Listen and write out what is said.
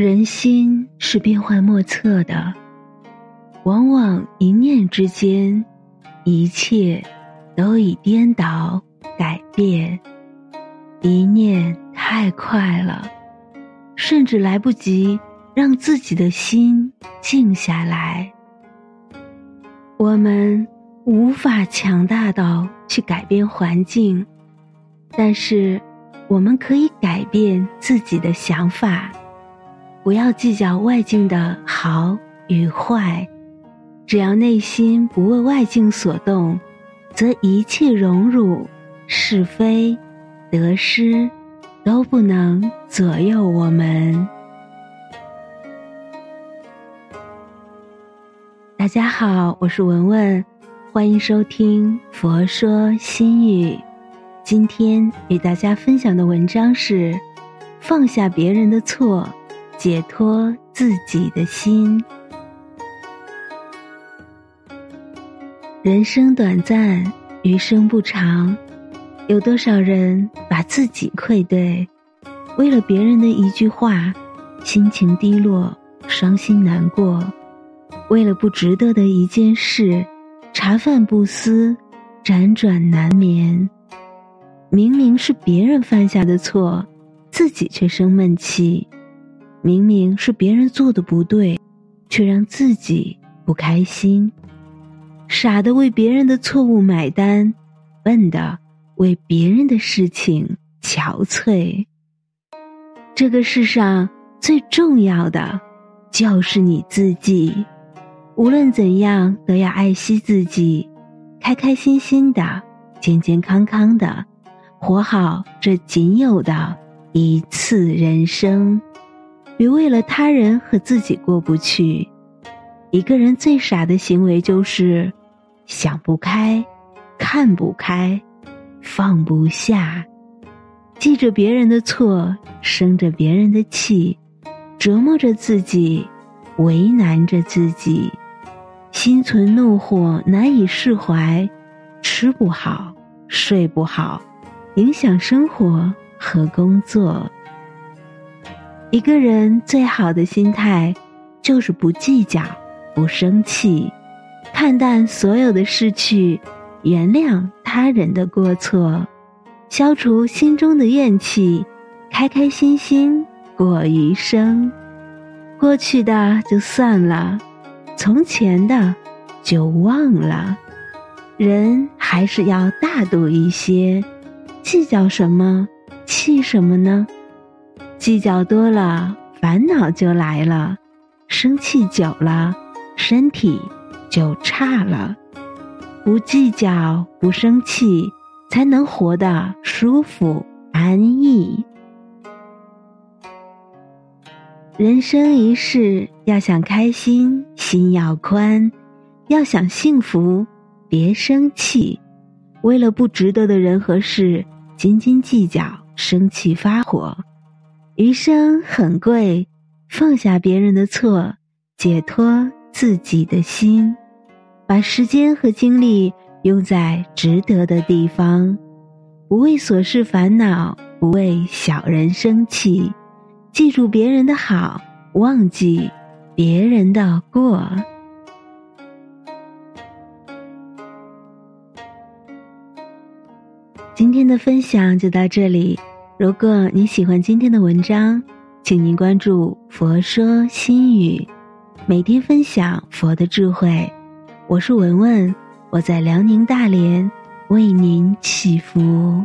人心是变幻莫测的，往往一念之间，一切都已颠倒改变。一念太快了，甚至来不及让自己的心静下来。我们无法强大到去改变环境，但是我们可以改变自己的想法。不要计较外境的好与坏，只要内心不为外境所动，则一切荣辱、是非、得失都不能左右我们。大家好，我是文文，欢迎收听《佛说心语》。今天与大家分享的文章是：放下别人的错。解脱自己的心。人生短暂，余生不长，有多少人把自己愧对？为了别人的一句话，心情低落，伤心难过；为了不值得的一件事，茶饭不思，辗转难眠。明明是别人犯下的错，自己却生闷气。明明是别人做的不对，却让自己不开心；傻的为别人的错误买单，笨的为别人的事情憔悴。这个世上最重要的就是你自己，无论怎样都要爱惜自己，开开心心的，健健康康的，活好这仅有的一次人生。别为了他人和自己过不去。一个人最傻的行为就是想不开、看不开、放不下，记着别人的错，生着别人的气，折磨着自己，为难着自己，心存怒火，难以释怀，吃不好，睡不好，影响生活和工作。一个人最好的心态，就是不计较、不生气，看淡所有的失去，原谅他人的过错，消除心中的怨气，开开心心过余生。过去的就算了，从前的就忘了。人还是要大度一些，计较什么，气什么呢？计较多了，烦恼就来了；生气久了，身体就差了。不计较，不生气，才能活得舒服安逸。人生一世，要想开心，心要宽；要想幸福，别生气。为了不值得的人和事，斤斤计较，生气发火。余生很贵，放下别人的错，解脱自己的心，把时间和精力用在值得的地方，不为琐事烦恼，不为小人生气，记住别人的好，忘记别人的过。今天的分享就到这里。如果你喜欢今天的文章，请您关注“佛说心语”，每天分享佛的智慧。我是文文，我在辽宁大连为您祈福。